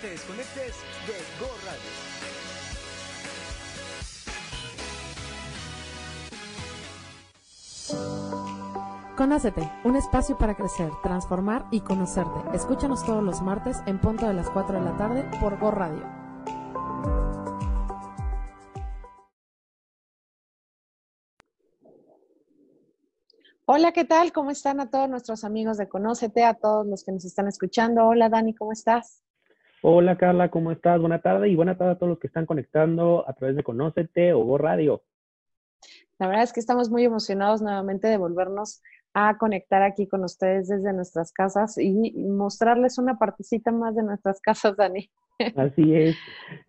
te desconectes de Go Radio. Conócete, un espacio para crecer, transformar y conocerte. Escúchanos todos los martes en punto de las 4 de la tarde por Go Radio. Hola, ¿qué tal? ¿Cómo están a todos nuestros amigos de Conócete, a todos los que nos están escuchando? Hola, Dani, ¿cómo estás? Hola, Carla, ¿cómo estás? Buena tarde y buena tarde a todos los que están conectando a través de Conócete o Go Radio. La verdad es que estamos muy emocionados nuevamente de volvernos a conectar aquí con ustedes desde nuestras casas y mostrarles una partecita más de nuestras casas, Dani. Así es,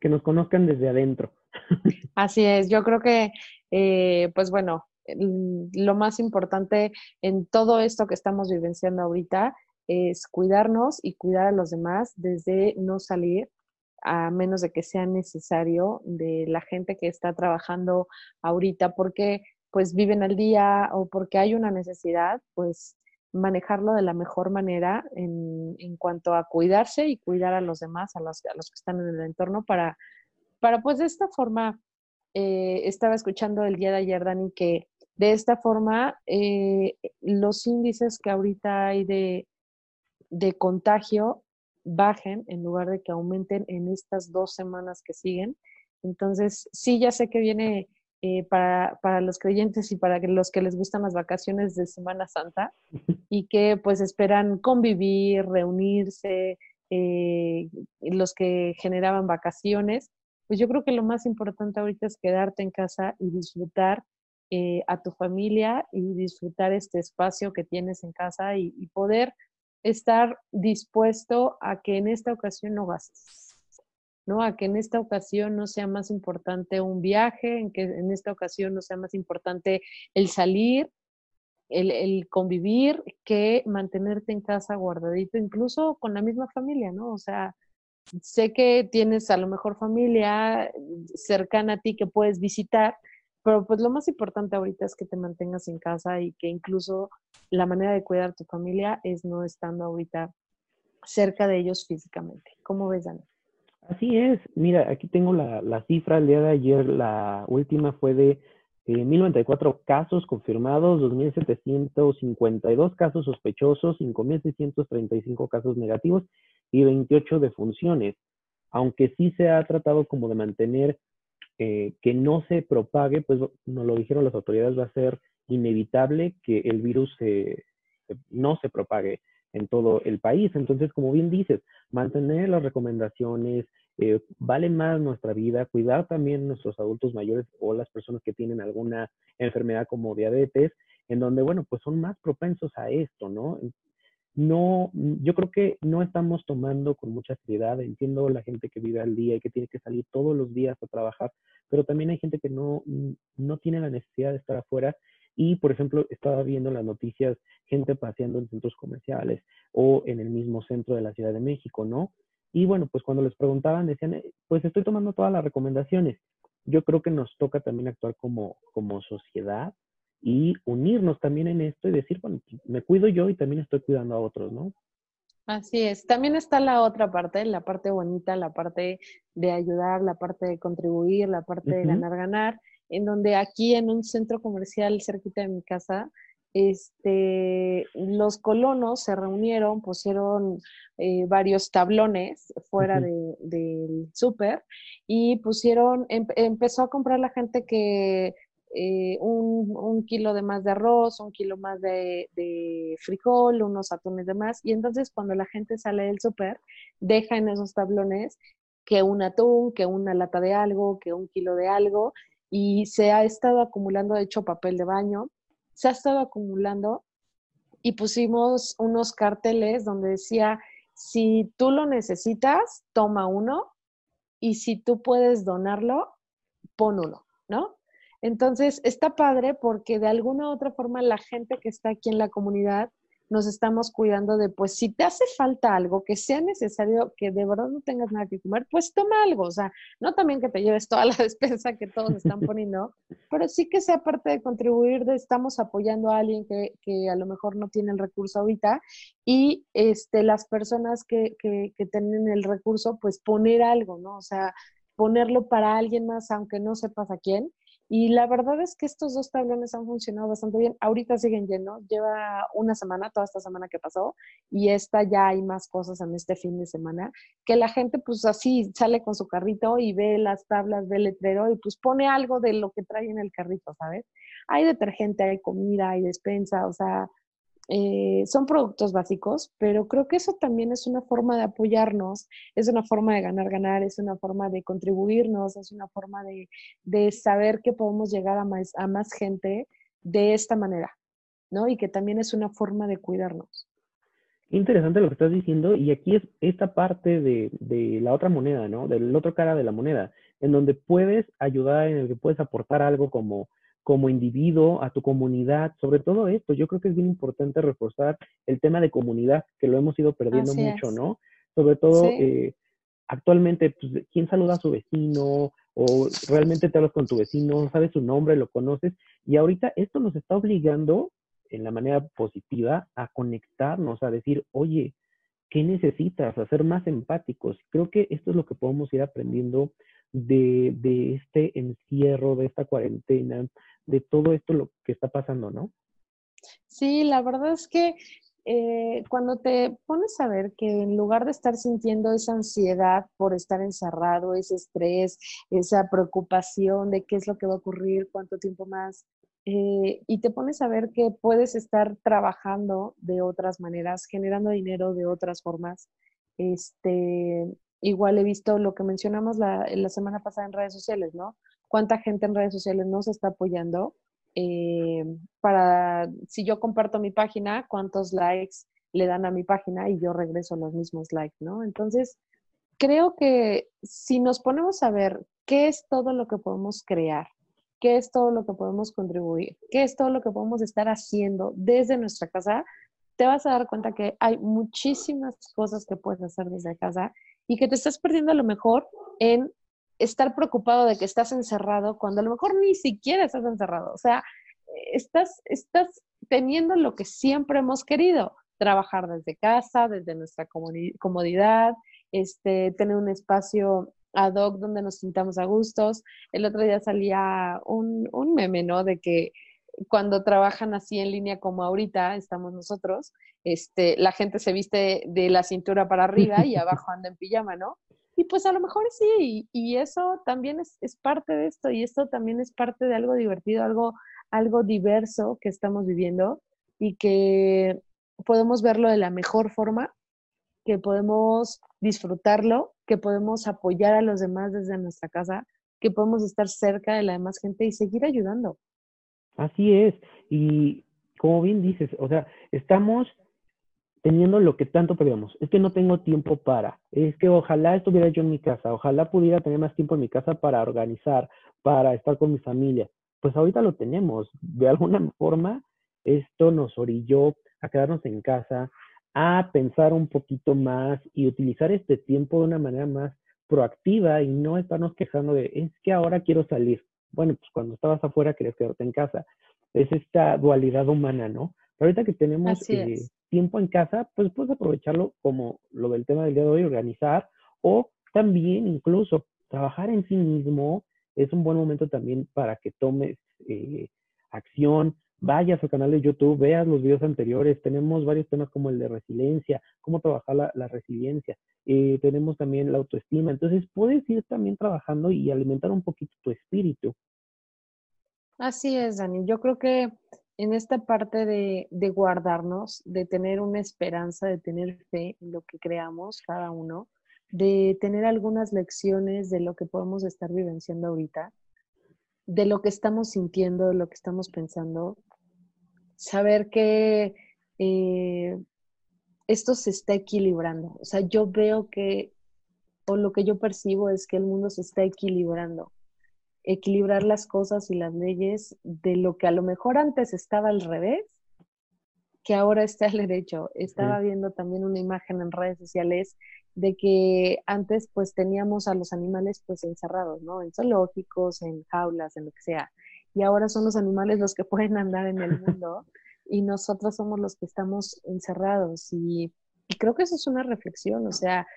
que nos conozcan desde adentro. Así es, yo creo que, eh, pues bueno, lo más importante en todo esto que estamos vivenciando ahorita es cuidarnos y cuidar a los demás desde no salir a menos de que sea necesario de la gente que está trabajando ahorita porque pues viven al día o porque hay una necesidad, pues manejarlo de la mejor manera en, en cuanto a cuidarse y cuidar a los demás, a los, a los que están en el entorno para, para pues de esta forma, eh, estaba escuchando el día de ayer, Dani, que de esta forma, eh, los índices que ahorita hay de, contagio bajen en lugar de que aumenten en estas dos semanas que siguen. Entonces, sí, ya sé que viene eh, para, los creyentes y para los que les gustan las vacaciones de Semana Santa y que pues esperan convivir, reunirse, eh, los que generaban vacaciones, pues yo creo que lo más importante ahorita es quedarte en casa y disfrutar eh, a tu familia y disfrutar este espacio que tienes en casa y, poder estar dispuesto a que en esta ocasión no gastes, ¿no? A que en esta ocasión no sea más importante un viaje, en que en esta ocasión no sea más importante el salir, el, el, convivir, que mantenerte en casa guardadito, incluso con la misma familia, ¿no? O sea, sé que tienes a lo mejor familia cercana a ti que puedes visitar, pero pues lo más importante ahorita es que te mantengas en casa y que incluso la manera de cuidar a tu familia es no estando ahorita cerca de ellos físicamente. ¿Cómo ves, Dani? Así es. Mira, aquí tengo la, cifra. El día de ayer, la última fue de eh, 1094 casos confirmados, 2.752 casos sospechosos, 5.635 casos negativos y 28 defunciones. Aunque sí se ha tratado como de mantener eh, que no se propague, pues nos lo dijeron las autoridades, va a ser inevitable que el virus no se propague en todo el país. Entonces, como bien dices, mantener las recomendaciones, eh, vale más nuestra vida, cuidar también nuestros adultos mayores o las personas que tienen alguna enfermedad como diabetes, en donde, bueno, pues son más propensos a esto, ¿no? No, yo creo que no estamos tomando con mucha seriedad. Entiendo la gente que vive al día y que tiene que salir todos los días a trabajar, pero también hay gente que no, no tiene la necesidad de estar afuera. Y, por ejemplo, estaba viendo las noticias, gente paseando en centros comerciales o en el mismo centro de la Ciudad de México, ¿no? Y bueno, pues cuando les preguntaban, decían, eh, pues estoy tomando todas las recomendaciones. Yo creo que nos toca también actuar como, como sociedad y unirnos también en esto y decir, bueno, me cuido yo y también estoy cuidando a otros, ¿no? Así es. También está la otra parte, la parte bonita, la parte de ayudar, la parte de contribuir, la parte de ganar, ganar, en donde aquí en un centro comercial cerquita de mi casa, este, los colonos se reunieron, pusieron eh, varios tablones fuera del súper y pusieron, em, empezó a comprar la gente que eh, un, kilo de más de arroz, un kilo más de, frijol, unos atunes de más. Y entonces cuando la gente sale del súper, deja en esos tablones que un atún, que una lata de algo, que un kilo de algo, y se ha estado acumulando, de hecho, papel de baño, se ha estado acumulando y pusimos unos carteles donde decía, si tú lo necesitas, toma uno, y si tú puedes donarlo, pon uno, ¿no? Entonces, está padre porque de alguna u otra forma la gente que está aquí en la comunidad nos estamos cuidando de, pues si te hace falta algo que sea necesario, que de verdad no tengas nada que comer, pues toma algo, o sea, no también que te lleves toda la despensa que todos están poniendo, pero sí que sea parte de contribuir, de estamos apoyando a alguien que, que a lo mejor no tiene el recurso ahorita y este, las personas que, que, que tienen el recurso, pues poner algo, ¿no? O sea, ponerlo para alguien más, aunque no sepas a quién, y la verdad es que estos dos tablones han funcionado bastante bien. Ahorita siguen llenos, lleva una semana, toda esta semana que pasó, y esta ya hay más cosas en este fin de semana, que la gente pues así sale con su carrito y ve las tablas, ve el letrero y pues pone algo de lo que trae en el carrito, ¿sabes? Hay detergente, hay comida, hay despensa, o sea, eh, son productos básicos, pero creo que eso también es una forma de apoyarnos, es una forma de ganar, ganar, es una forma de contribuirnos, es una forma de, de saber que podemos llegar a más, a más gente de esta manera, ¿no? Y que también es una forma de cuidarnos. Interesante lo que estás diciendo, y aquí es esta parte de, de la otra moneda, ¿no? Del otro cara de la moneda, en donde puedes ayudar, en el que puedes aportar algo como como individuo, a tu comunidad, sobre todo esto. Yo creo que es bien importante reforzar el tema de comunidad, que lo hemos ido perdiendo mucho, ¿no? Sobre todo, eh, actualmente, pues, ¿quién saluda a su vecino? O realmente te hablas con tu vecino, sabes su nombre, lo conoces. Y ahorita esto nos está obligando, en la manera positiva, a conectarnos, a decir, oye, ¿qué necesitas? A ser más empáticos. Creo que esto es lo que podemos ir aprendiendo de, de este encierro, de esta cuarentena, de todo esto lo que está pasando, ¿no? Sí, la verdad es que eh, cuando te pones a ver que en lugar de estar sintiendo esa ansiedad por estar encerrado, ese estrés, esa preocupación de qué es lo que va a ocurrir, cuánto tiempo más, eh, y te pones a ver que puedes estar trabajando de otras maneras, generando dinero de otras formas. Este, igual he visto lo que mencionamos la, la semana pasada en redes sociales, ¿no? cuánta gente en redes sociales nos está apoyando. Eh, para, si yo comparto mi página, cuántos likes le dan a mi página y yo regreso los mismos likes, ¿no? Entonces, creo que si nos ponemos a ver qué es todo lo que podemos crear, qué es todo lo que podemos contribuir, qué es todo lo que podemos estar haciendo desde nuestra casa, te vas a dar cuenta que hay muchísimas cosas que puedes hacer desde casa y que te estás perdiendo a lo mejor en estar preocupado de que estás encerrado cuando a lo mejor ni siquiera estás encerrado. O sea, estás, estás teniendo lo que siempre hemos querido, trabajar desde casa, desde nuestra comodidad, este, tener un espacio ad hoc donde nos sintamos a gustos. El otro día salía un, un meme, ¿no? De que cuando trabajan así en línea como ahorita estamos nosotros, este, la gente se viste de la cintura para arriba y abajo anda en pijama, ¿no? Y pues a lo mejor sí, y, eso también es, parte de esto, y esto también es parte de algo divertido, algo, algo diverso que estamos viviendo y que podemos verlo de la mejor forma, que podemos disfrutarlo, que podemos apoyar a los demás desde nuestra casa, que podemos estar cerca de la demás gente y seguir ayudando. Así es, y como bien dices, o sea, estamos teniendo lo que tanto pedíamos. Es que no tengo tiempo para, es que ojalá estuviera yo en mi casa, ojalá pudiera tener más tiempo en mi casa para organizar, para estar con mi familia. Pues ahorita lo tenemos. De alguna forma, esto nos orilló a quedarnos en casa, a pensar un poquito más y utilizar este tiempo de una manera más proactiva y no estarnos quejando de, es que ahora quiero salir. Bueno, pues cuando estabas afuera querías quedarte en casa. Es esta dualidad humana, ¿no? Pero ahorita que tenemos eh, tiempo en casa, pues puedes aprovecharlo como lo del tema del día de hoy, organizar o también incluso trabajar en sí mismo. Es un buen momento también para que tomes eh, acción, vayas al canal de YouTube, veas los videos anteriores. Tenemos varios temas como el de resiliencia, cómo trabajar la, resiliencia. Eh, tenemos también la autoestima. Entonces, puedes ir también trabajando y alimentar un poquito tu espíritu. Así es, Dani. Yo creo que en esta parte de, guardarnos, de tener una esperanza, de tener fe en lo que creamos cada uno, de tener algunas lecciones de lo que podemos estar vivenciando ahorita, de lo que estamos sintiendo, de lo que estamos pensando, saber que eh, esto se está equilibrando. O sea, yo veo que, o lo que yo percibo es que el mundo se está equilibrando equilibrar las cosas y las leyes de lo que a lo mejor antes estaba al revés que ahora está el derecho. Estaba viendo también una imagen en redes sociales de que antes pues teníamos a los animales pues encerrados, ¿no? En zoológicos, en jaulas, en lo que sea. Y ahora son los animales los que pueden andar en el mundo y nosotros somos los que estamos encerrados. Y, y creo que eso es una reflexión, o sea,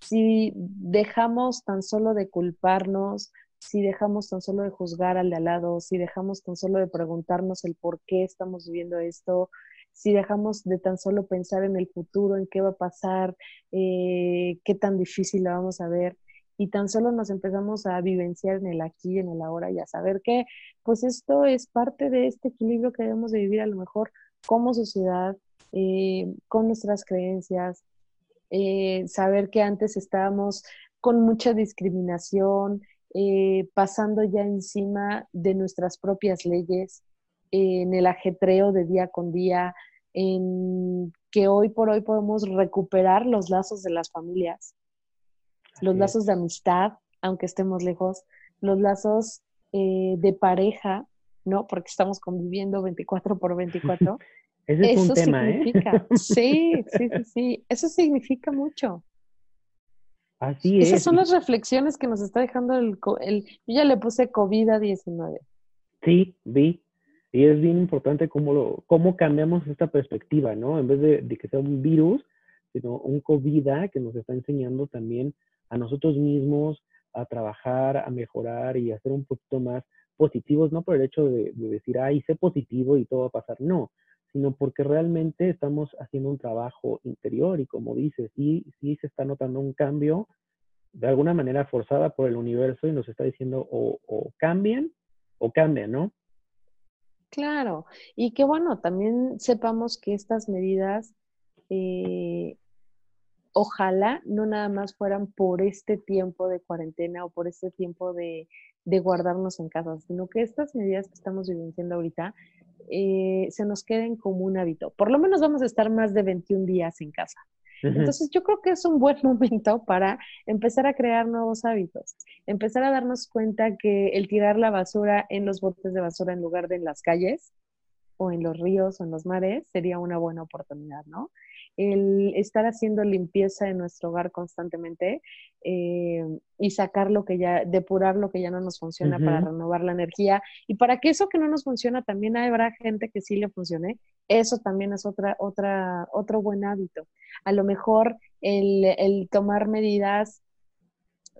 si dejamos tan solo de culparnos, si dejamos tan solo de juzgar al de al lado, si dejamos tan solo de preguntarnos el por qué estamos viviendo esto, si dejamos de tan solo pensar en el futuro, en qué va a pasar, eh, qué tan difícil la vamos a ver, y tan solo nos empezamos a vivenciar en el aquí, en el ahora y a saber que pues esto es parte de este equilibrio que debemos de vivir a lo mejor como sociedad, eh, con nuestras creencias, eh, saber que antes estábamos con mucha discriminación, eh, pasando ya encima de nuestras propias leyes, en el ajetreo de día con día, en que hoy por hoy podemos recuperar los lazos de las familias, los lazos de amistad, aunque estemos lejos, los lazos eh, de pareja, ¿no? Porque estamos conviviendo 24 por 24. Ese es un tema, ¿eh? significa, Sí, sí, sí, sí. Eso significa mucho. Así es. Esas son las reflexiones que nos está dejando el, el yo ya le puse COVID-19. Sí, vi. Y es bien importante cómo, lo, cómo cambiamos esta perspectiva, ¿no? En vez de, que sea un virus, sino un COVID que nos está enseñando también a nosotros mismos a trabajar, a mejorar y a ser un poquito más positivos, no por el hecho de, de decir, ay, sé positivo y todo va a pasar, no, sino porque realmente estamos haciendo un trabajo interior y como dices, sí, sí se está notando un cambio de alguna manera forzada por el universo y nos está diciendo o, o cambian o cambian, ¿no? Claro, y que bueno, también sepamos que estas medidas, eh, ojalá no nada más fueran por este tiempo de cuarentena o por este tiempo de, de guardarnos en casa, sino que estas medidas que estamos viviendo ahorita eh, se nos queden como un hábito. Por lo menos vamos a estar más de 21 días en casa. Entonces yo creo que es un buen momento para empezar a crear nuevos hábitos, empezar a darnos cuenta que el tirar la basura en los botes de basura en lugar de en las calles o en los ríos o en los mares sería una buena oportunidad, ¿no? El estar haciendo limpieza en nuestro hogar constantemente eh, y sacar lo que ya, depurar lo que ya no nos funciona para renovar la energía y para que eso que no nos funciona también habrá gente que sí le funcione, eso también es otra, otra, otro buen hábito. A lo mejor el, el tomar medidas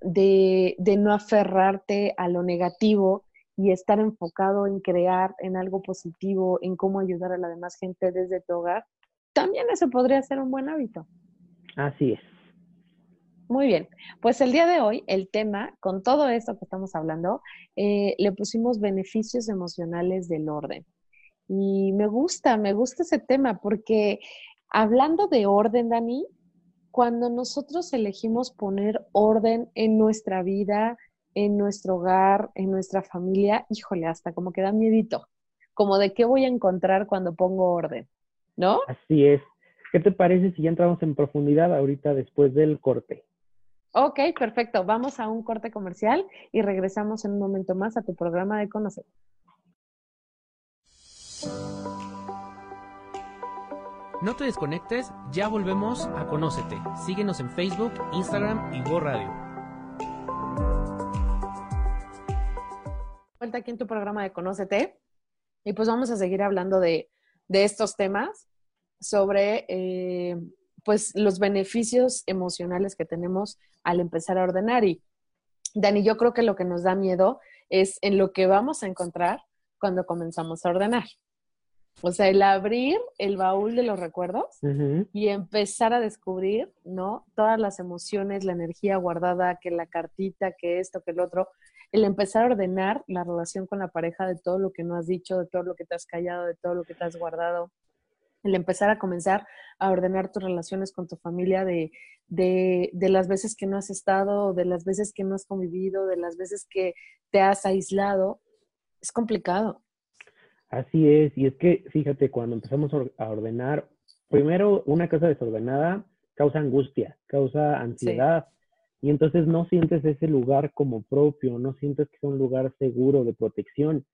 de, de no aferrarte a lo negativo y estar enfocado en crear en algo positivo, en cómo ayudar a la demás gente desde tu hogar, también eso podría ser un buen hábito. Así es. Muy bien, pues el día de hoy el tema, con todo esto que estamos hablando, eh, le pusimos beneficios emocionales del orden. Y me gusta, me gusta ese tema porque hablando de orden, Dani, cuando nosotros elegimos poner orden en nuestra vida, en nuestro hogar, en nuestra familia, híjole, hasta como que da miedito, como de qué voy a encontrar cuando pongo orden. ¿No? Así es. ¿Qué te parece si ya entramos en profundidad ahorita después del corte? Ok, perfecto. Vamos a un corte comercial y regresamos en un momento más a tu programa de Conocer. No te desconectes, ya volvemos a Conócete. Síguenos en Facebook, Instagram y Go Radio. Vuelta aquí en tu programa de Conócete. Y pues vamos a seguir hablando de de estos temas sobre eh, pues los beneficios emocionales que tenemos al empezar a ordenar. Y Dani, yo creo que lo que nos da miedo es en lo que vamos a encontrar cuando comenzamos a ordenar. O sea, el abrir el baúl de los recuerdos y empezar a descubrir, ¿no? Todas las emociones, la energía guardada, que la cartita, que esto, que el otro, el empezar a ordenar la relación con la pareja de todo lo que no has dicho, de todo lo que te has callado, de todo lo que te has guardado, el empezar a comenzar a ordenar tus relaciones con tu familia de, de, de, las veces que no has estado, de las veces que no has convivido, de las veces que te has aislado, es complicado. Así es, y es que fíjate, cuando empezamos a ordenar, primero una casa desordenada causa angustia, causa ansiedad, y entonces no sientes ese lugar como propio, no sientes que es un lugar seguro de protección.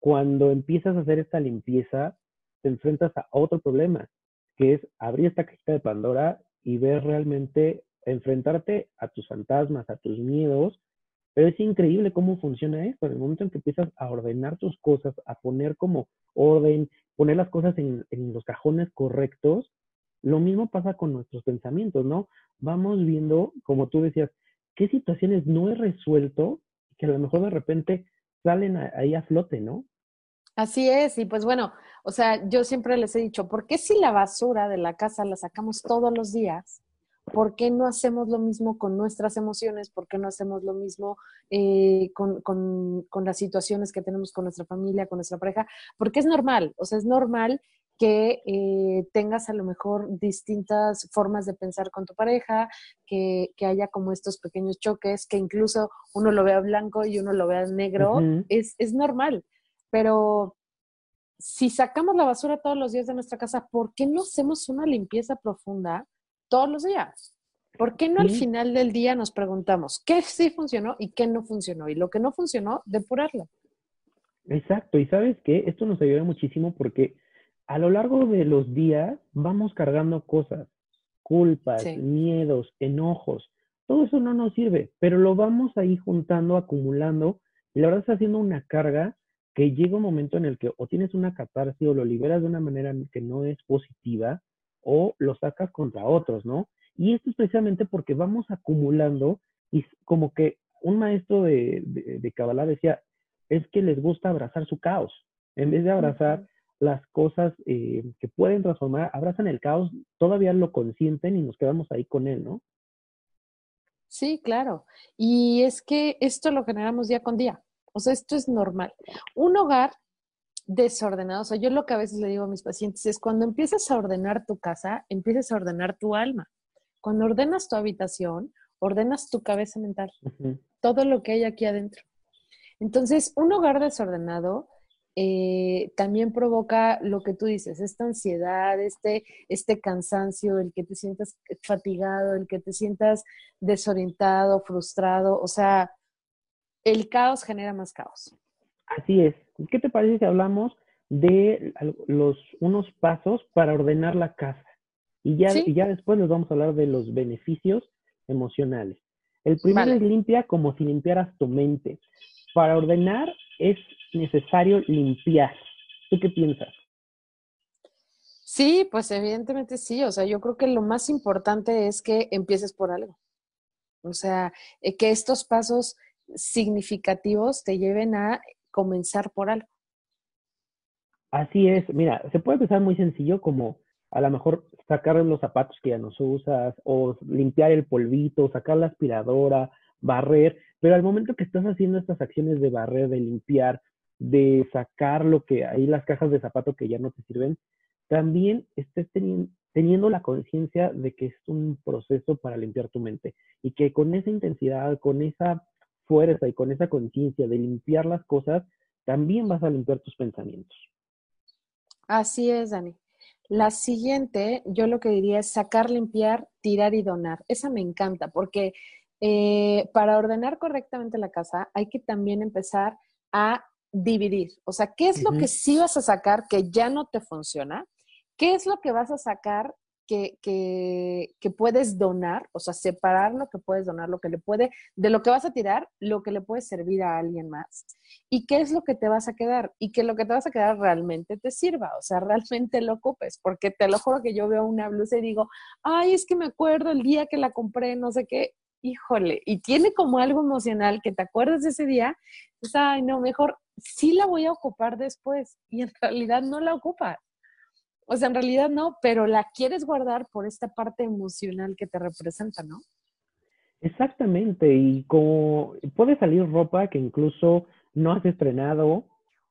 Cuando empiezas a hacer esta limpieza, te enfrentas a otro problema, que es abrir esta cajita de Pandora y ver realmente, enfrentarte a tus fantasmas, a tus miedos, pero es increíble cómo funciona esto. En el momento en que empiezas a ordenar tus cosas, a poner como orden, poner las cosas en, en los cajones correctos, lo mismo pasa con nuestros pensamientos, ¿no? Vamos viendo, como tú decías, qué situaciones no he resuelto que a lo mejor de repente salen ahí a flote, ¿no? Así es, y pues bueno, o sea, yo siempre les he dicho, ¿por qué si la basura de la casa la sacamos todos los días? ¿Por qué no hacemos lo mismo con nuestras emociones? ¿Por qué no hacemos lo mismo eh, con, con, con, las situaciones que tenemos con nuestra familia, con nuestra pareja? Porque es normal, o sea, es normal que eh, tengas a lo mejor distintas formas de pensar con tu pareja, que, que, haya como estos pequeños choques, que incluso uno lo vea blanco y uno lo vea negro, es, es normal. Pero si sacamos la basura todos los días de nuestra casa, ¿por qué no hacemos una limpieza profunda todos los días? ¿Por qué no al final del día nos preguntamos qué sí funcionó y qué no funcionó? Y lo que no funcionó, depurarlo. Exacto, y sabes que esto nos ayuda muchísimo porque a lo largo de los días vamos cargando cosas, culpas, miedos, enojos. Todo eso no nos sirve, pero lo vamos ahí juntando, acumulando, y la verdad está haciendo una carga que llega un momento en el que o tienes una catarsis o lo liberas de una manera que no es positiva o lo sacas contra otros, ¿no? Y esto es precisamente porque vamos acumulando y como que un maestro de, de, Kabbalah decía, es que les gusta abrazar su caos. En vez de abrazar las cosas eh, que pueden transformar, abrazan el caos, todavía lo consienten y nos quedamos ahí con él, ¿no? Sí, claro. Y es que esto lo generamos día con día. O sea, esto es normal. Un hogar desordenado, o sea, yo lo que a veces le digo a mis pacientes es cuando empiezas a ordenar tu casa, empiezas a ordenar tu alma. Cuando ordenas tu habitación, ordenas tu cabeza mental, todo lo que hay aquí adentro. Entonces, un hogar desordenado eh, también provoca lo que tú dices, esta ansiedad, este, este cansancio, el que te sientas fatigado, el que te sientas desorientado, frustrado, o sea, el caos genera más caos. Así es. ¿Qué te parece si hablamos de los unos pasos para ordenar la casa? Y ya, y ya después les vamos a hablar de los beneficios emocionales. El primero es limpia como si limpiaras tu mente. Para ordenar es necesario limpiar. ¿Tú qué piensas? Sí, pues evidentemente sí. O sea, yo creo que lo más importante es que empieces por algo. O sea, eh, que estos pasos significativos te lleven a comenzar por algo. Así es. Mira, se puede empezar muy sencillo como a lo mejor sacar los zapatos que ya no usas o limpiar el polvito, sacar la aspiradora, barrer, pero al momento que estás haciendo estas acciones de barrer, de limpiar, de sacar lo que hay las cajas de zapato que ya no te sirven, también estés teniendo, la conciencia de que es un proceso para limpiar tu mente y que con esa intensidad, con esa fuerza y con esa conciencia de limpiar las cosas, también vas a limpiar tus pensamientos. Así es, Dani. La siguiente, yo lo que diría es sacar, limpiar, tirar y donar. Esa me encanta porque eh, para ordenar correctamente la casa hay que también empezar a dividir. O sea, ¿qué es lo que sí vas a sacar que ya no te funciona? ¿Qué es lo que vas a sacar que, que, puedes donar? O sea, separar lo que puedes donar, lo que le puede, de lo que vas a tirar, lo que le puede servir a alguien más. ¿Y qué es lo que te vas a quedar? Y que lo que te vas a quedar realmente te sirva, o sea, realmente lo ocupes. Porque te lo juro que yo veo una blusa y digo, ay, es que me acuerdo el día que la compré, no sé qué, híjole, y tiene como algo emocional que te acuerdas de ese día, pues, ay, no, mejor sí la voy a ocupar después y en realidad no la ocupas. O sea, en realidad no, pero la quieres guardar por esta parte emocional que te representa, ¿no? Exactamente, y como puede salir ropa que incluso no has estrenado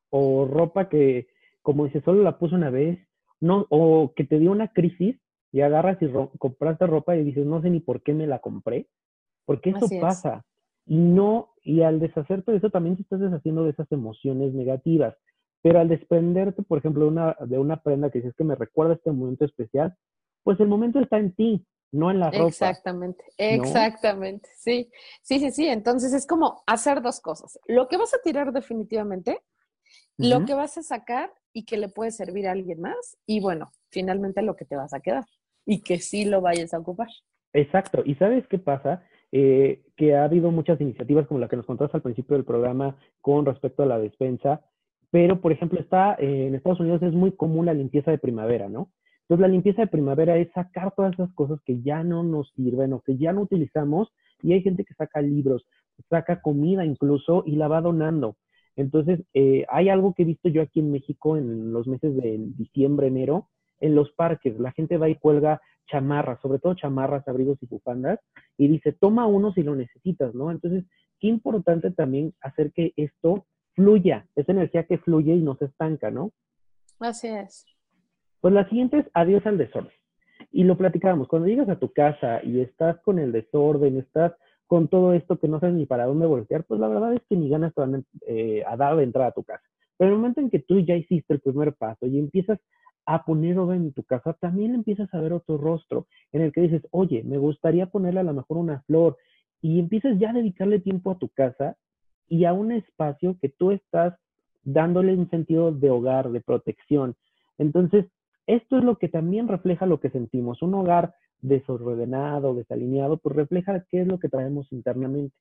o ropa que, como dice, solo la puso una vez, no, o que te dio una crisis y agarras y compraste ropa y dices, no sé ni por qué me la compré, porque eso pasa. Y no, y al deshacerte de eso también te estás deshaciendo de esas emociones negativas. Pero al desprenderte, por ejemplo, de una, de una prenda que dices que me recuerda este momento especial, pues el momento está en ti, no en la ropa. Exactamente, exactamente, sí, sí, sí, sí. Entonces es como hacer dos cosas. Lo que vas a tirar definitivamente, lo que vas a sacar y que le puede servir a alguien más y bueno, finalmente lo que te vas a quedar y que sí lo vayas a ocupar. Exacto. ¿Y sabes qué pasa? Eh, que ha habido muchas iniciativas como la que nos contaste al principio del programa con respecto a la despensa, pero por ejemplo está eh, en Estados Unidos es muy común la limpieza de primavera, ¿no? Entonces la limpieza de primavera es sacar todas esas cosas que ya no nos sirven o que ya no utilizamos y hay gente que saca libros, saca comida incluso y la va donando. Entonces, eh, hay algo que he visto yo aquí en México en los meses de diciembre, enero, en los parques. La gente va y cuelga chamarras, sobre todo chamarras, abrigos y bufandas, y dice, toma uno si lo necesitas, ¿no? Entonces, qué importante también hacer que esto fluya, esa energía que fluye y no se estanca, ¿no? Así es. Pues la siguiente es adiós al desorden. Y lo platicábamos, cuando llegas a tu casa y estás con el desorden, estás con todo esto que no sabes ni para dónde voltear, pues la verdad es que ni ganas te van eh, a dar de entrada a tu casa. Pero en el momento en que tú ya hiciste el primer paso y empiezas a poner orden en tu casa, también empiezas a ver otro rostro en el que dices, oye, me gustaría ponerle a lo mejor una flor y empiezas ya a dedicarle tiempo a tu casa y a un espacio que tú estás dándole un sentido de hogar, de protección. Entonces, esto es lo que también refleja lo que sentimos. Un hogar desordenado, desalineado, pues refleja qué es lo que traemos internamente.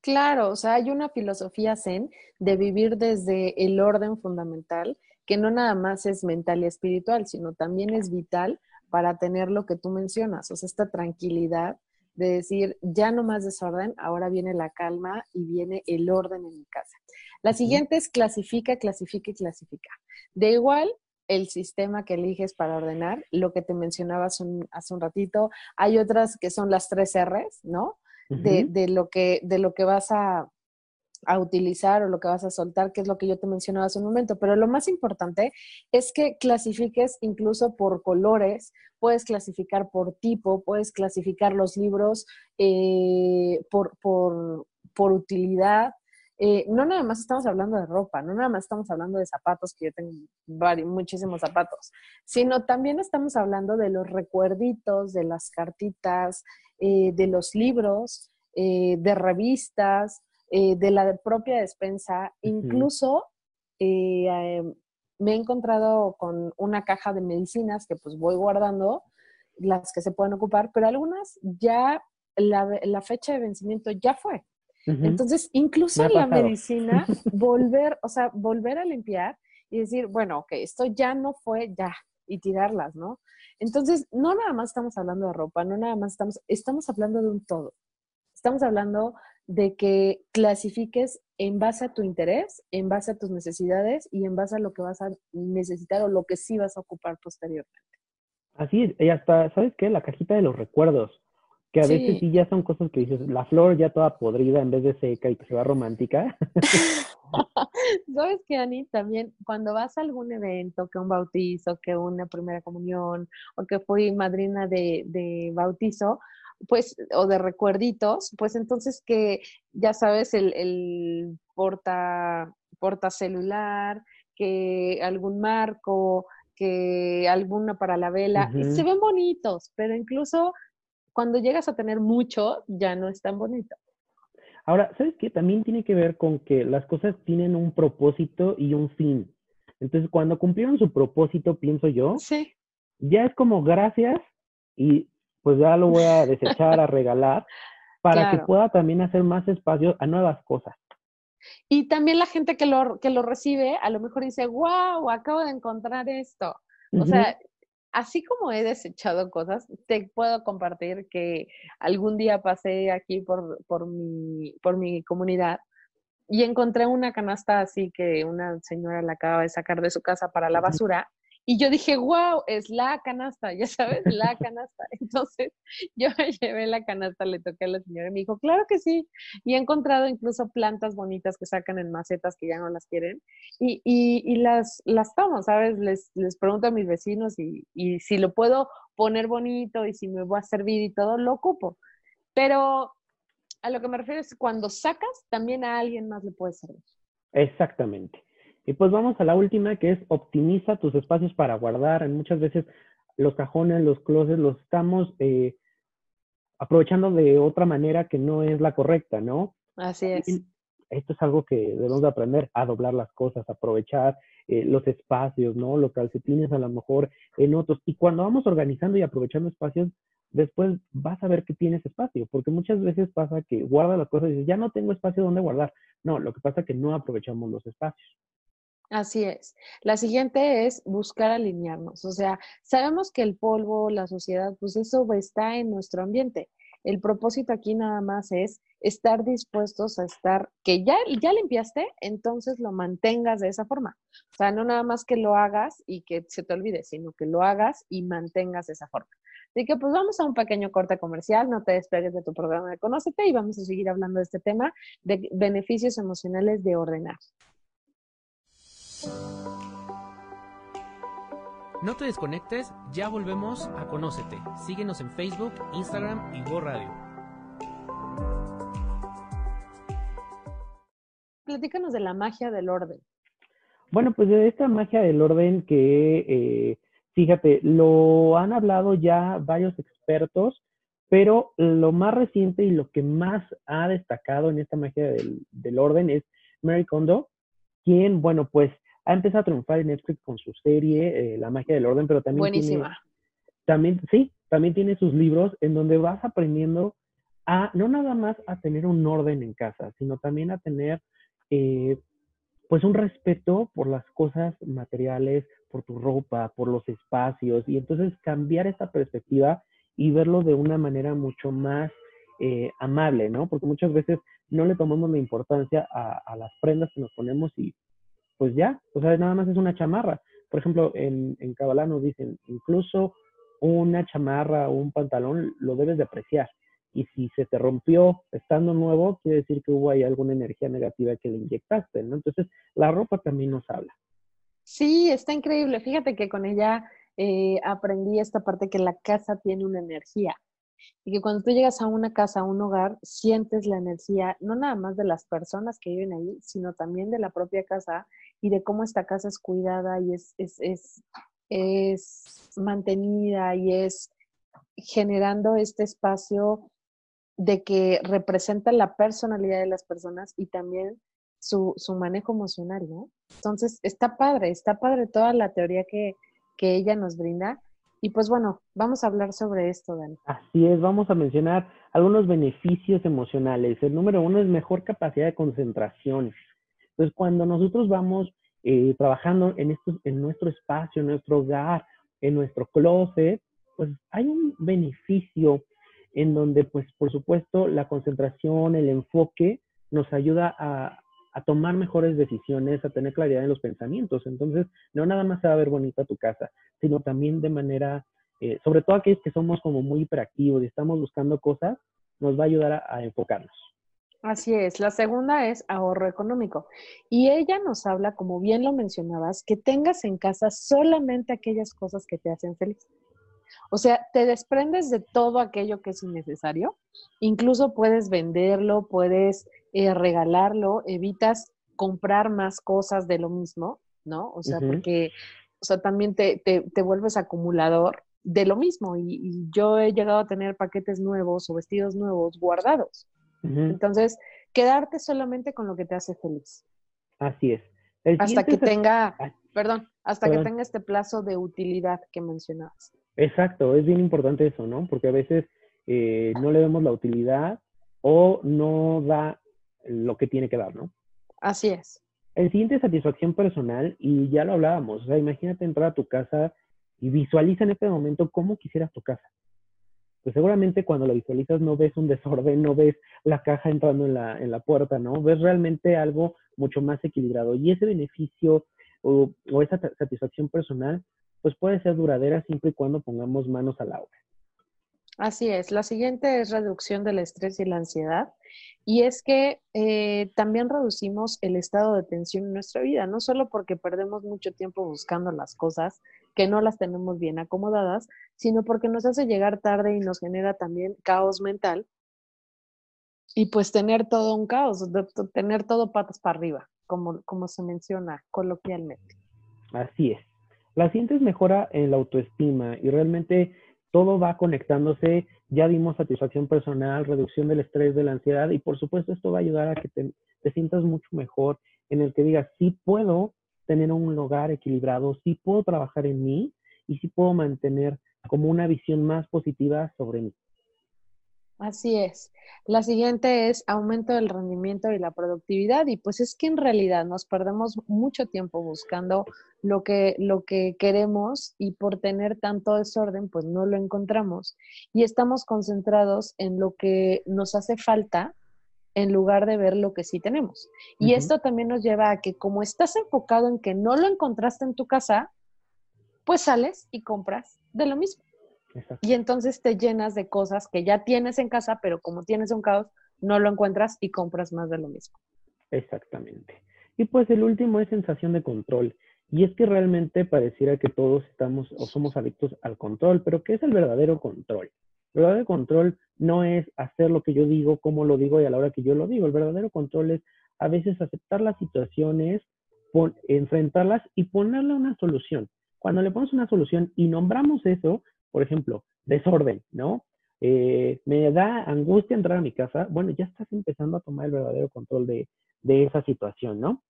Claro, o sea, hay una filosofía zen de vivir desde el orden fundamental, que no nada más es mental y espiritual, sino también es vital para tener lo que tú mencionas, o sea, esta tranquilidad de decir, ya no más desorden, ahora viene la calma y viene el orden en mi casa. La siguiente es clasifica, clasifica y clasifica. De igual, el sistema que eliges para ordenar, lo que te mencionaba hace un, ratito. Hay otras que son las tres R's, ¿no? de, lo que, de lo que vas a, a, utilizar o lo que vas a soltar, que es lo que yo te mencionaba hace un momento. Pero lo más importante es que clasifiques incluso por colores, puedes clasificar por tipo, puedes clasificar los libros eh, por, por, por utilidad, eh, no nada más estamos hablando de ropa, no nada más estamos hablando de zapatos, que yo tengo muchísimos zapatos, sino también estamos hablando de los recuerditos, de las cartitas, eh, de los libros, de revistas, de la propia despensa, incluso em, me he encontrado con una caja de medicinas que pues voy guardando, las que se pueden ocupar, pero algunas ya la fecha de vencimiento ya fue. Entonces, incluso en la medicina, volver, o sea, volver a limpiar y decir, bueno, ok, esto ya no fue ya, y tirarlas, ¿no? Entonces, no nada más estamos hablando de ropa, no nada más estamos, estamos hablando de un todo. Estamos hablando de que clasifiques en base a tu interés, en base a tus necesidades y en base a lo que vas a necesitar o lo que sí vas a ocupar posteriormente. Así es, y hasta, ¿sabes qué? La cajita de los recuerdos que a veces sí ya son cosas que dices, la flor ya toda podrida en vez de seca y que se va romántica. ¿Sabes qué, Ani? También cuando vas a algún evento, que un bautizo, que una primera comunión, o que fui madrina de, de bautizo, pues, o de recuerditos, pues entonces que, ya sabes, el, el porta, porta celular, que algún marco, que alguna para la vela, se ven bonitos, pero incluso cuando llegas a tener mucho, ya no es tan bonito. Ahora, ¿sabes qué? También tiene que ver con que las cosas tienen un propósito y un fin. Entonces, cuando cumplieron su propósito, pienso yo, sí. ya es como gracias y pues ya lo voy a desechar, a regalar, para que pueda también hacer más espacio a nuevas cosas. Y también la gente que lo, que lo recibe, a lo mejor dice, wow, acabo de encontrar esto. O sea, así como he desechado cosas, te puedo compartir que algún día pasé aquí por, por, mi, por mi comunidad y encontré una canasta así que una señora la acaba de sacar de su casa para la basura y yo dije, wow, es la canasta, ya sabes, la canasta. Entonces yo me llevé la canasta, le toqué a la señora y me dijo, claro que sí. Y he encontrado incluso plantas bonitas que sacan en macetas que ya no las quieren y, y, las, las tomo, ¿sabes? Les, les pregunto a mis vecinos y, y si lo puedo poner bonito y si me va a servir y todo, lo ocupo. Pero a lo que me refiero es cuando sacas, también a alguien más le puede servir. Exactamente. Y pues vamos a la última, que es optimiza tus espacios para guardar. Muchas veces los cajones, los closets, los estamos eh, aprovechando de otra manera que no es la correcta, ¿no? Así es. esto es algo que debemos de aprender, a doblar las cosas, aprovechar eh, los espacios, ¿no? Los calcetines a lo mejor en otros. Y cuando vamos organizando y aprovechando espacios, después vas a ver que tienes espacio, porque muchas veces pasa que guarda las cosas y dices, ya no tengo espacio donde guardar. No, lo que pasa es que no aprovechamos los espacios. Así es. La siguiente es buscar alinearnos. O sea, sabemos que el polvo, la sociedad, pues eso está en nuestro ambiente. El propósito aquí nada más es estar dispuestos a estar, que ya, ya limpiaste, entonces lo mantengas de esa forma. O sea, no nada más que lo hagas y que se te olvide, sino que lo hagas y mantengas de esa forma. Así que pues vamos a un pequeño corte comercial, no te despegues de tu programa de Conócete y vamos a seguir hablando de este tema de beneficios emocionales de ordenar. No te desconectes, ya volvemos a Conócete. Síguenos en Facebook, Instagram y Go Radio. Platícanos de la magia del orden. Bueno, pues de esta magia del orden que, eh, fíjate, lo han hablado ya varios expertos, pero lo más reciente y lo que más ha destacado en esta magia del, del orden es Mary Kondo, quien, bueno, pues ha empezado a triunfar en Netflix con su serie, eh, La magia del orden, pero también Buenísima. tiene, también, sí, también tiene sus libros en donde vas aprendiendo a, no nada más a tener un orden en casa, sino también a tener, eh, pues, un respeto por las cosas materiales, por tu ropa, por los espacios, y entonces cambiar esta perspectiva y verlo de una manera mucho más eh, amable, ¿no? Porque muchas veces no le tomamos la importancia a, a las prendas que nos ponemos y pues ya, o sea, nada más es una chamarra. Por ejemplo, en, en Kabbalah nos dicen, incluso una chamarra o un pantalón lo debes de apreciar. Y si se te rompió estando nuevo, quiere decir que hubo ahí alguna energía negativa que le inyectaste, ¿no? Entonces, la ropa también nos habla. Sí, está increíble. Fíjate que con ella eh, aprendí esta parte que la casa tiene una energía y que cuando tú llegas a una casa, a un hogar, sientes la energía, no nada más de las personas que viven ahí, sino también de la propia casa y de cómo esta casa es cuidada y es, mantenida y es generando este espacio de que representa la personalidad de las personas y también su, manejo emocional. Entonces, está padre, está padre toda la teoría que, que ella nos brinda. Y pues bueno, vamos a hablar sobre esto, Dani. Así es, vamos a mencionar algunos beneficios emocionales. El número uno es mejor capacidad de concentración. Entonces, cuando nosotros vamos eh, trabajando en, estos, en nuestro espacio, en nuestro hogar, en nuestro closet, pues hay un beneficio en donde, pues, por supuesto, la concentración, el enfoque nos ayuda a, tomar mejores decisiones, a tener claridad en los pensamientos. Entonces, no nada más se va a ver bonita tu casa, sino también de manera, eh, sobre todo aquellos que somos como muy hiperactivos y estamos buscando cosas, nos va a ayudar a enfocarnos. Así es. La segunda es ahorro económico. Y ella nos habla, como bien lo mencionabas, que tengas en casa solamente aquellas cosas que te hacen feliz. O sea, te desprendes de todo aquello que es innecesario. Incluso puedes venderlo, puedes eh, regalarlo, evitas comprar más cosas de lo mismo, ¿no? O sea, porque, o sea, también te, te, te vuelves acumulador de lo mismo. Y, y yo he llegado a tener paquetes nuevos o vestidos nuevos guardados. Entonces, quedarte solamente con lo que te hace feliz. Así es. El Hasta que es- tenga, Ah, perdón, hasta Perdón. que tenga este plazo de utilidad que mencionabas. Exacto, es bien importante eso, ¿no? Porque a veces eh, no le vemos la utilidad o no da lo que tiene que dar, ¿no? Así es. El siguiente es satisfacción personal y ya lo hablábamos, o sea, imagínate entrar a tu casa y visualiza en este momento cómo quisieras tu casa. Pues seguramente cuando la visualizas no ves un desorden, no ves la caja entrando en la, en la puerta, ¿no? Ves realmente algo mucho más equilibrado. Y ese beneficio o, o esa satisfacción personal, pues puede ser duradera siempre y cuando pongamos manos a la obra. Así es. La siguiente es reducción del estrés y la ansiedad. Y es que eh, también reducimos el estado de tensión en nuestra vida, no solo porque perdemos mucho tiempo buscando las cosas que no las tenemos bien acomodadas, sino porque nos hace llegar tarde y nos genera también caos mental. Y pues tener todo un caos, de- tener todo patas para arriba, como, como se menciona coloquialmente. Así es. La siguiente es mejora en la autoestima y realmente todo va conectándose. Ya vimos satisfacción personal, reducción del estrés, de la ansiedad y por supuesto esto va a ayudar a que te, te sientas mucho mejor en el que digas, sí puedo tener un hogar equilibrado, sí puedo trabajar en mí y sí puedo mantener como una visión más positiva sobre mí. Así es. La siguiente es aumento del rendimiento y la productividad. Y pues es que en realidad nos perdemos mucho tiempo buscando lo que, lo que queremos y por tener tanto desorden, pues no lo encontramos. Y estamos concentrados en lo que nos hace falta en lugar de ver lo que sí tenemos. Y esto también nos lleva a que como estás enfocado en que no lo encontraste en tu casa, pues sales y compras de lo mismo. Y entonces te llenas de cosas que ya tienes en casa, pero como tienes un caos, no lo encuentras y compras más de lo mismo. Exactamente. Y pues el último es sensación de control. Y es que realmente pareciera que todos estamos o somos adictos al control, pero ¿qué es el verdadero control? El verdadero control no es hacer lo que yo digo, como lo digo y a la hora que yo lo digo. El verdadero control es a veces aceptar las situaciones, enfrentarlas y ponerle una solución. Cuando le pones una solución y nombramos eso, por ejemplo, desorden, ¿no? Eh, me da angustia entrar a mi casa, bueno, ya estás empezando a tomar el verdadero control de, esa situación, ¿no?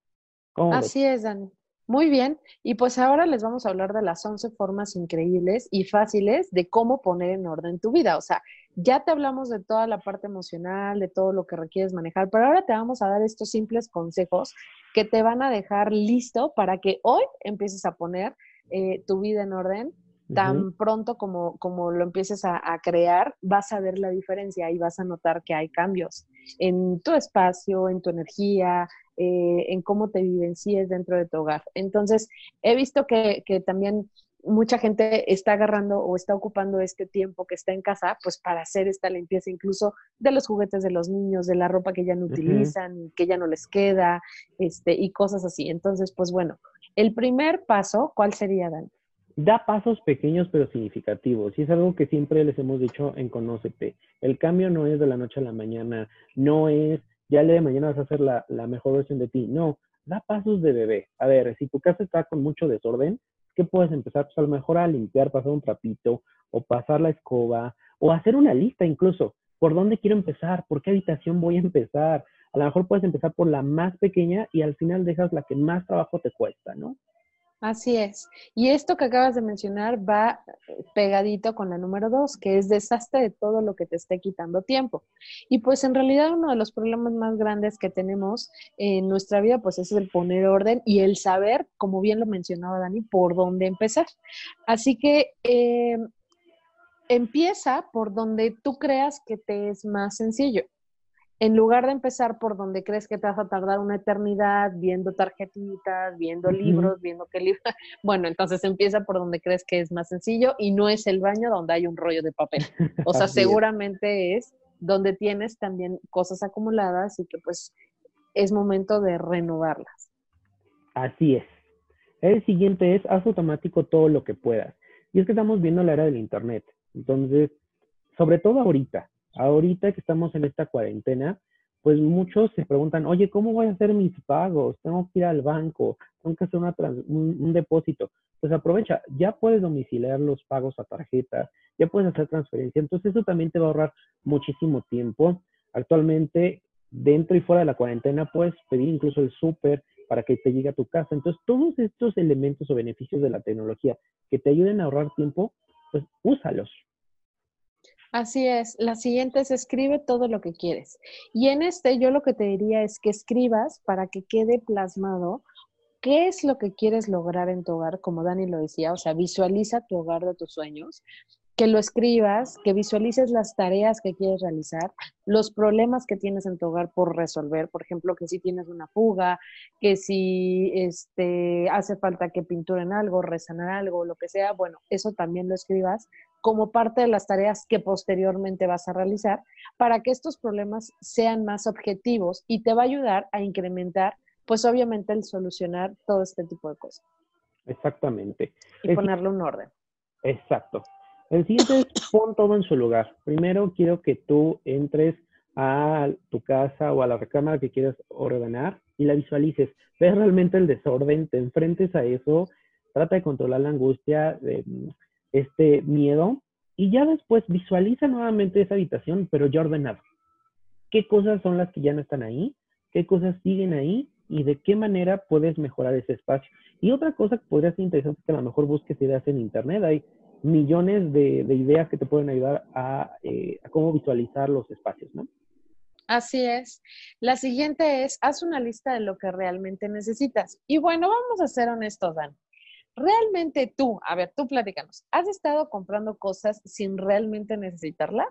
Así es, Dani. Muy bien, y pues ahora les vamos a hablar de las 11 formas increíbles y fáciles de cómo poner en orden tu vida. O sea, ya te hablamos de toda la parte emocional, de todo lo que requieres manejar, pero ahora te vamos a dar estos simples consejos que te van a dejar listo para que hoy empieces a poner eh, tu vida en orden tan pronto como, como lo empieces a, crear, vas a ver la diferencia y vas a notar que hay cambios en tu espacio, en tu energía, eh, en cómo te vivencies dentro de tu hogar. Entonces, he visto que, que también mucha gente está agarrando o está ocupando este tiempo que está en casa, pues para hacer esta limpieza incluso de los juguetes de los niños, de la ropa que ya no utilizan, que ya no les queda, este, y cosas así. Entonces, pues bueno, el primer paso, ¿cuál sería, Dan? da pasos pequeños pero significativos. Y es algo que siempre les hemos dicho en Conócete. El cambio no es de la noche a la mañana, no es ya le de mañana vas a hacer la, mejor versión de ti. No, da pasos de bebé. A ver, si tu casa está con mucho desorden, ¿qué puedes empezar? Pues a lo mejor a limpiar, pasar un trapito, o pasar la escoba, o hacer una lista incluso. ¿Por dónde quiero empezar? ¿Por qué habitación voy a empezar? A lo mejor puedes empezar por la más pequeña y al final dejas la que más trabajo te cuesta, ¿no? Así es. Y esto que acabas de mencionar va pegadito con la número dos, que es desastre de todo lo que te esté quitando tiempo. Y pues en realidad uno de los problemas más grandes que tenemos en nuestra vida, pues es el poner orden y el saber, como bien lo mencionaba Dani, por dónde empezar. Así que eh, empieza por donde tú creas que te es más sencillo en lugar de empezar por donde crees que te vas a tardar una eternidad, viendo tarjetitas, viendo libros, viendo qué libro, bueno, entonces empieza por donde crees que es más sencillo y no es el baño donde hay un rollo de papel. O sea, seguramente es. donde tienes también cosas acumuladas y que pues es momento de renovarlas. Así es. El siguiente es, haz automático todo lo que puedas. Y es que estamos viendo la era del Internet. Entonces, sobre todo ahorita, ahorita que estamos en esta cuarentena, pues muchos se preguntan, oye, ¿cómo voy a hacer mis pagos? Tengo que ir al banco, tengo que hacer un, depósito. Pues aprovecha, ya puedes domiciliar los pagos a tarjeta, ya puedes hacer transferencia. Entonces eso también te va a ahorrar muchísimo tiempo. Actualmente, dentro y fuera de la cuarentena, puedes pedir incluso el súper para que te llegue a tu casa. Entonces, todos estos elementos o beneficios de la tecnología que te ayuden a ahorrar tiempo, pues úsalos. Así es. La siguiente es escribe todo lo que quieres. Y en este yo lo que te diría es que escribas para que quede plasmado qué es lo que quieres lograr en tu hogar, como Dani lo decía, o sea, visualiza tu hogar de tus sueños, que lo escribas, que visualices las tareas que quieres realizar, los problemas que tienes en tu hogar por resolver, por ejemplo, que si tienes una fuga, que si este, hace falta que pinturen algo, resanar algo, lo que sea, bueno, eso también lo escribas como parte de las tareas que posteriormente vas a realizar para que estos problemas sean más objetivos y te va a ayudar a incrementar, pues obviamente el solucionar todo este tipo de cosas. Exactamente. Y ponerle un orden. Exacto. El siguiente es pon todo en su lugar. Primero quiero que tú entres a tu casa o a la recámara que quieras ordenar y la visualices. Ves realmente el desorden, te enfrentes a eso, trata de controlar la angustia, de, este miedo y ya después visualiza nuevamente esa habitación, pero ya ordenada. ¿Qué cosas son las que ya no están ahí? ¿Qué cosas siguen ahí? y de qué manera puedes mejorar ese espacio. Y otra cosa que podría ser interesante es que a lo mejor busques ideas en Internet. Hay millones de, ideas que te pueden ayudar a, eh, a cómo visualizar los espacios, ¿no? Así es. La siguiente es, haz una lista de lo que realmente necesitas. Y bueno, vamos a ser honestos, Dan. ¿Realmente tú, a ver, tú platícanos, ¿has estado comprando cosas sin realmente necesitarlas?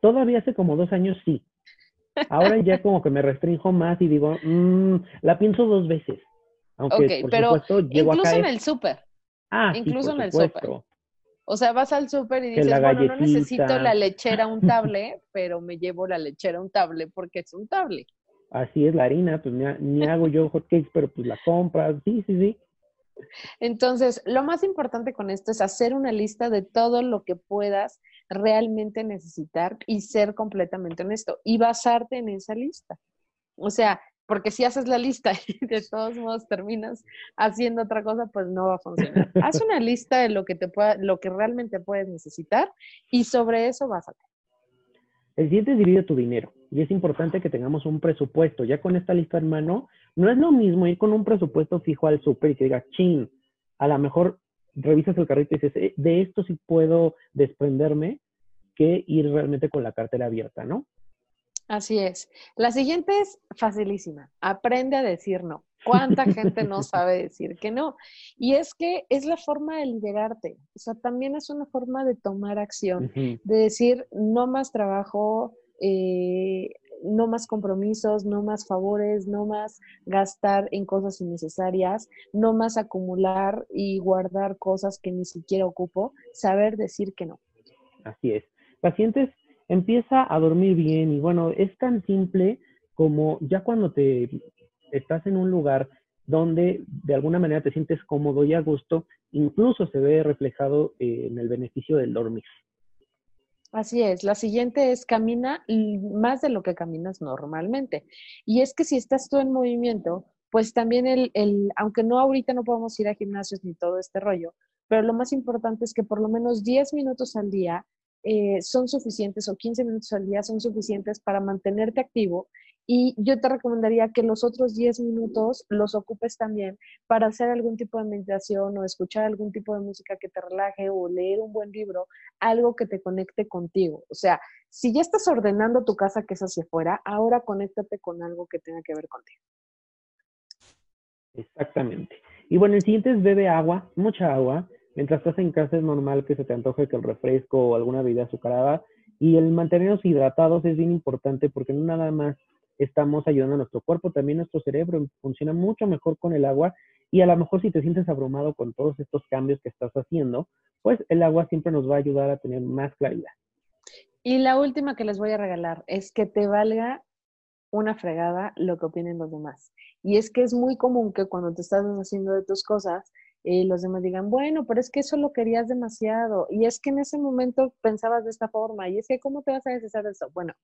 Todavía hace como dos años sí. Ahora ya como que me restringo más y digo, mmm, la pienso dos veces. Aunque, por pero supuesto, incluso en el súper. Ah, incluso en el súper. O sea, vas al súper y dices, bueno, no necesito la lechera untable, pero me llevo la lechera untable porque es untable. Así es la harina, pues ni, hago yo hotcakes, pero pues la compras, sí, sí, sí. Entonces, lo más importante con esto es hacer una lista de todo lo que puedas realmente necesitar y ser completamente honesto y basarte en esa lista. O sea, porque si haces la lista y de todos modos terminas haciendo otra cosa, pues no va a funcionar. Haz una lista de lo que te pueda, lo que realmente puedes necesitar y sobre eso básate. El siguiente es divide tu dinero y es importante que tengamos un presupuesto. Ya con esta lista en mano, no es lo mismo ir con un presupuesto fijo al súper y que diga, chin, a lo mejor revisas el carrito y dices, eh, de esto sí puedo desprenderme, que ir realmente con la cartera abierta, ¿no? Así es. La siguiente es facilísima. Aprende a decir no. ¿Cuánta gente no sabe decir que no? Y es que es la forma de liberarte. O sea, también es una forma de tomar acción, de decir no más trabajo, eh, no más compromisos, no más favores, no más gastar en cosas innecesarias, no más acumular y guardar cosas que ni siquiera ocupo, saber decir que no. Así es. Pacientes empieza a dormir bien y bueno, es tan simple como ya cuando te estás en un lugar donde de alguna manera te sientes cómodo y a gusto, incluso se ve reflejado en el beneficio del dormir. Así es. La siguiente es camina más de lo que caminas normalmente. Y es que si estás tú en movimiento, pues también el, el, aunque no ahorita no podemos ir a gimnasios ni todo este rollo, pero lo más importante es que por lo menos 10 minutos al día eh, son suficientes o 15 minutos al día son suficientes para mantenerte activo y yo te recomendaría que los otros 10 minutos los ocupes también para hacer algún tipo de meditación o escuchar algún tipo de música que te relaje o leer un buen libro, algo que te conecte contigo. O sea, si ya estás ordenando tu casa que es hacia afuera, ahora conéctate con algo que tenga que ver contigo. Exactamente. Y bueno, el siguiente es bebe agua, mucha agua. Mientras estás en casa es normal que se te antoje que el refresco o alguna bebida azucarada y el mantenernos hidratados es bien importante porque no nada más estamos ayudando a nuestro cuerpo, también nuestro cerebro funciona mucho mejor con el agua y a lo mejor si te sientes abrumado con todos estos cambios que estás haciendo, pues el agua siempre nos va a ayudar a tener más claridad. Y la última que les voy a regalar es que te valga una fregada lo que opinen los demás. Y es que es muy común que cuando te estás haciendo de tus cosas, y los demás digan, bueno, pero es que eso lo querías demasiado, y es que en ese momento pensabas de esta forma, y es que ¿cómo te vas a deshacer de eso? Bueno,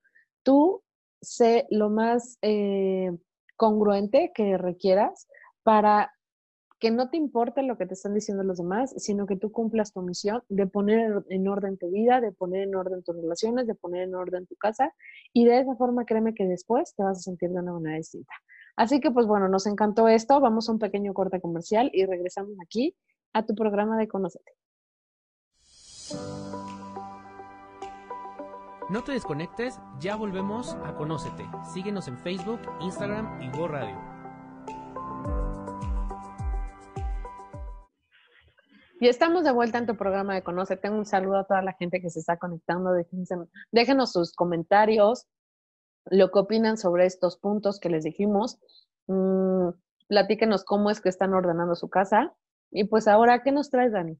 tú sé lo más eh, congruente que requieras para que no te importe lo que te están diciendo los demás, sino que tú cumplas tu misión de poner en orden tu vida, de poner en orden tus relaciones, de poner en orden tu casa, y de esa forma créeme que después te vas a sentir de una manera distinta. Así que pues bueno, nos encantó esto. Vamos a un pequeño corte comercial y regresamos aquí a tu programa de Conocete. No te desconectes, ya volvemos a Conócete. Síguenos en Facebook, Instagram y Go Radio. Y estamos de vuelta en tu programa de Conócete. Un saludo a toda la gente que se está conectando. déjenos sus comentarios, lo que opinan sobre estos puntos que les dijimos. Mm, platíquenos cómo es que están ordenando su casa. Y pues ahora, ¿qué nos traes, Dani?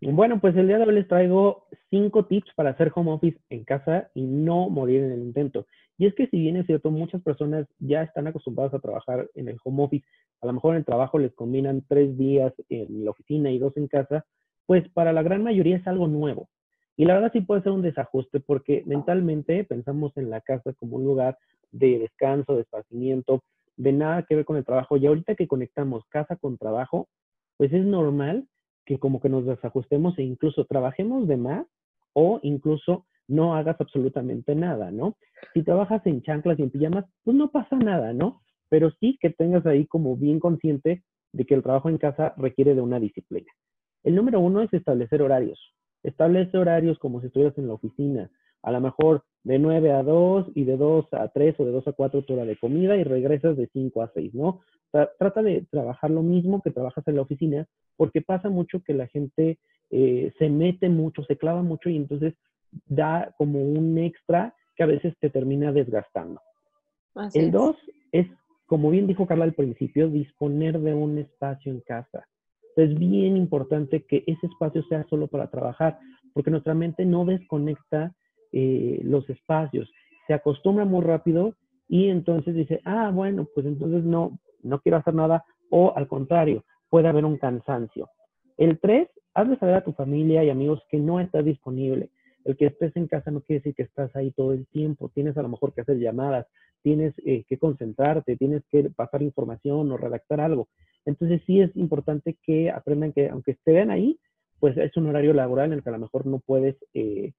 Bueno, pues el día de hoy les traigo cinco tips para hacer home office en casa y no morir en el intento. Y es que si bien es cierto, muchas personas ya están acostumbradas a trabajar en el home office, a lo mejor en el trabajo les combinan tres días en la oficina y dos en casa, pues para la gran mayoría es algo nuevo. Y la verdad sí puede ser un desajuste porque mentalmente pensamos en la casa como un lugar de descanso, de esparcimiento, de nada que ver con el trabajo. Y ahorita que conectamos casa con trabajo, pues es normal que como que nos desajustemos e incluso trabajemos de más o incluso no hagas absolutamente nada, ¿no? Si trabajas en chanclas y en pijamas, pues no pasa nada, ¿no? pero sí que tengas ahí como bien consciente de que el trabajo en casa requiere de una disciplina. El número uno es establecer horarios. Establece horarios como si estuvieras en la oficina. A lo mejor de 9 a 2 y de 2 a 3 o de 2 a 4 tu hora de comida y regresas de 5 a 6, ¿no? trata de trabajar lo mismo que trabajas en la oficina porque pasa mucho que la gente eh, se mete mucho, se clava mucho y entonces da como un extra que a veces te termina desgastando. el 2 es, como bien dijo Carla al principio, disponer de un espacio en casa. Es bien importante que ese espacio sea solo para trabajar, porque nuestra mente no desconecta eh, los espacios, se acostumbra muy rápido y entonces dice, ah, bueno, pues entonces no, no quiero hacer nada, o al contrario, puede haber un cansancio. El 3, hazle saber a tu familia y amigos que no estás disponible. El que estés en casa no quiere decir que estás ahí todo el tiempo. Tienes a lo mejor que hacer llamadas, tienes eh, que concentrarte, tienes que pasar información o redactar algo. Entonces sí es importante que aprendan que aunque estén ahí, pues es un horario laboral en el que a lo mejor no puedes eh,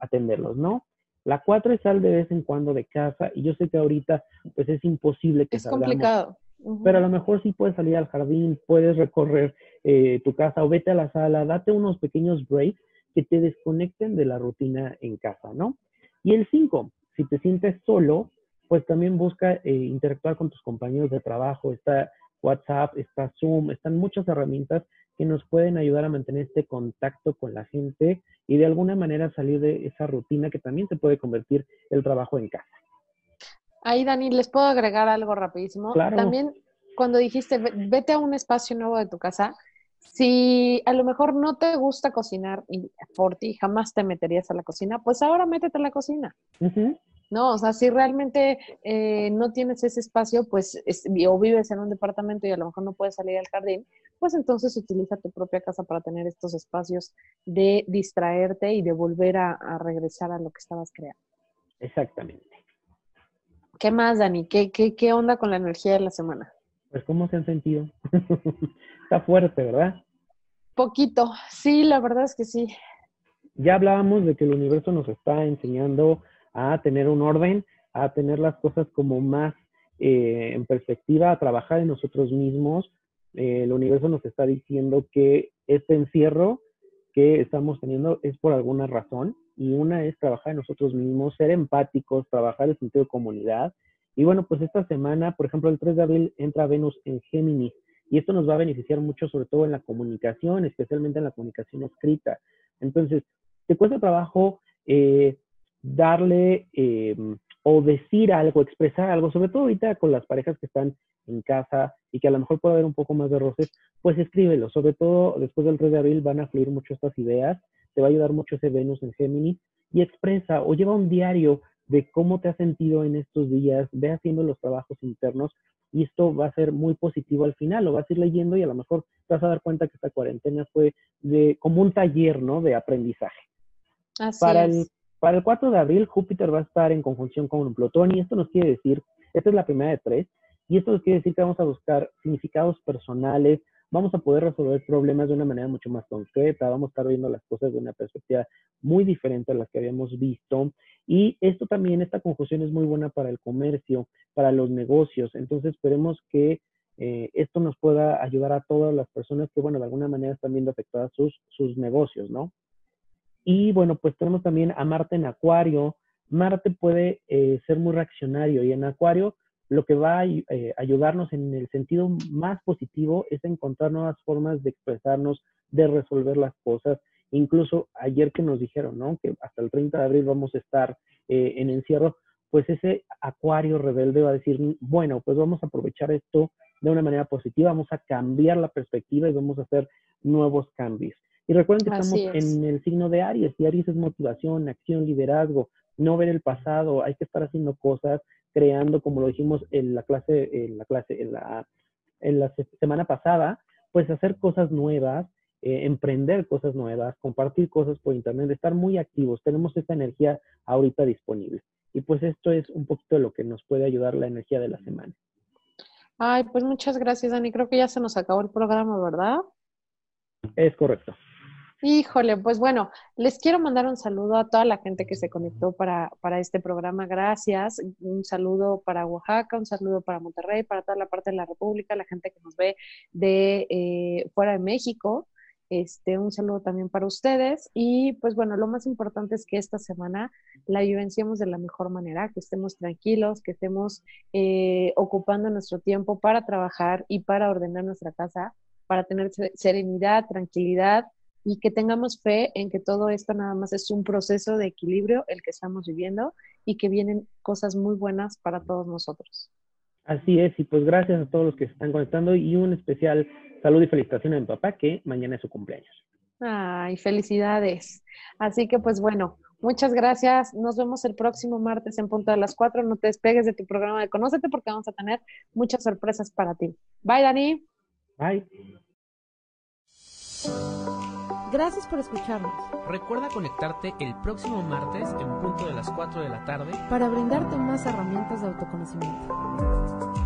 atenderlos, ¿no? La cuatro es sal de vez en cuando de casa y yo sé que ahorita pues es imposible que Es complicado. Pero a lo mejor sí puedes salir al jardín, puedes recorrer eh, tu casa o vete a la sala, date unos pequeños breaks que te desconecten de la rutina en casa, ¿no? Y el cinco, si te sientes solo, pues también busca eh, interactuar con tus compañeros de trabajo, está WhatsApp, está Zoom, están muchas herramientas que nos pueden ayudar a mantener este contacto con la gente y de alguna manera salir de esa rutina que también se puede convertir el trabajo en casa. Ahí, Dani, ¿les puedo agregar algo rapidísimo? Claro. También cuando dijiste, vete a un espacio nuevo de tu casa, si a lo mejor no te gusta cocinar y por ti jamás te meterías a la cocina, pues ahora métete a la cocina. No, o sea, si realmente eh, no tienes ese espacio, pues, o vives en un departamento y a lo mejor no puedes salir al jardín, pues entonces utiliza tu propia casa para tener estos espacios de distraerte y de volver a, regresar a lo que estabas creando. Exactamente. ¿Qué más, Dani? ¿Qué, qué, qué onda con la energía de la semana? Pues, ¿cómo se han sentido? Está fuerte, ¿verdad? Poquito, sí, la verdad es que sí. Ya hablábamos de que el universo nos está enseñando a tener un orden, a tener las cosas como más eh, en perspectiva, a trabajar en nosotros mismos. Eh, el universo nos está diciendo que este encierro que estamos teniendo es por alguna razón y una es trabajar en nosotros mismos, ser empáticos, trabajar el sentido de comunidad. Y bueno, pues esta semana, por ejemplo, el 3 de abril entra Venus en Géminis y esto nos va a beneficiar mucho, sobre todo en la comunicación, especialmente en la comunicación escrita. Entonces, te cuesta trabajo eh, darle eh, o decir algo, expresar algo, sobre todo ahorita con las parejas que están en casa y que a lo mejor puede haber un poco más de roces, pues escríbelo. Sobre todo después del 3 de abril van a fluir mucho estas ideas, te va a ayudar mucho ese Venus en Géminis y expresa o lleva un diario de cómo te has sentido en estos días, ve haciendo los trabajos internos y esto va a ser muy positivo al final, lo vas a ir leyendo y a lo mejor te vas a dar cuenta que esta cuarentena fue de, como un taller, ¿no? De aprendizaje. Así para es. el para el 4 de abril, Júpiter va a estar en conjunción con Plutón y esto nos quiere decir, esta es la primera de tres, y esto nos quiere decir que vamos a buscar significados personales, vamos a poder resolver problemas de una manera mucho más concreta, vamos a estar viendo las cosas de una perspectiva muy diferente a las que habíamos visto. Y esto también, esta conjunción es muy buena para el comercio, para los negocios. Entonces esperemos que eh, esto nos pueda ayudar a todas las personas que, bueno, de alguna manera están viendo afectadas sus, sus negocios, ¿no? Y bueno, pues tenemos también a Marte en Acuario. Marte puede eh, ser muy reaccionario y en Acuario lo que va a eh, ayudarnos en el sentido más positivo es encontrar nuevas formas de expresarnos, de resolver las cosas. Incluso ayer que nos dijeron, ¿no? Que hasta el 30 de abril vamos a estar eh, en encierro, pues ese acuario rebelde va a decir, bueno, pues vamos a aprovechar esto de una manera positiva, vamos a cambiar la perspectiva y vamos a hacer nuevos cambios. Y recuerden que estamos en el signo de Aries, y Aries es motivación, acción, liderazgo, no ver el pasado, hay que estar haciendo cosas, creando, como lo dijimos en la clase, en la clase, en la, en la semana pasada, pues hacer cosas nuevas, eh, emprender cosas nuevas, compartir cosas por internet, estar muy activos. Tenemos esta energía ahorita disponible. Y pues esto es un poquito de lo que nos puede ayudar la energía de la semana. Ay, pues muchas gracias, Dani. Creo que ya se nos acabó el programa, ¿verdad? Es correcto. Híjole, pues bueno, les quiero mandar un saludo a toda la gente que se conectó para, para este programa. Gracias. Un saludo para Oaxaca, un saludo para Monterrey, para toda la parte de la República, la gente que nos ve de eh, fuera de México. Este, un saludo también para ustedes. Y pues bueno, lo más importante es que esta semana la vivenciemos de la mejor manera, que estemos tranquilos, que estemos eh, ocupando nuestro tiempo para trabajar y para ordenar nuestra casa, para tener serenidad, tranquilidad y que tengamos fe en que todo esto nada más es un proceso de equilibrio el que estamos viviendo y que vienen cosas muy buenas para todos nosotros. Así es, y pues gracias a todos los que se están conectando y un especial salud y felicitación a mi papá que mañana es su cumpleaños. Ay, felicidades. Así que pues bueno, muchas gracias. Nos vemos el próximo martes en punto de las cuatro. No te despegues de tu programa de Conócete porque vamos a tener muchas sorpresas para ti. Bye, Dani. Bye. Gracias por escucharnos. Recuerda conectarte el próximo martes en punto de las 4 de la tarde para brindarte más herramientas de autoconocimiento.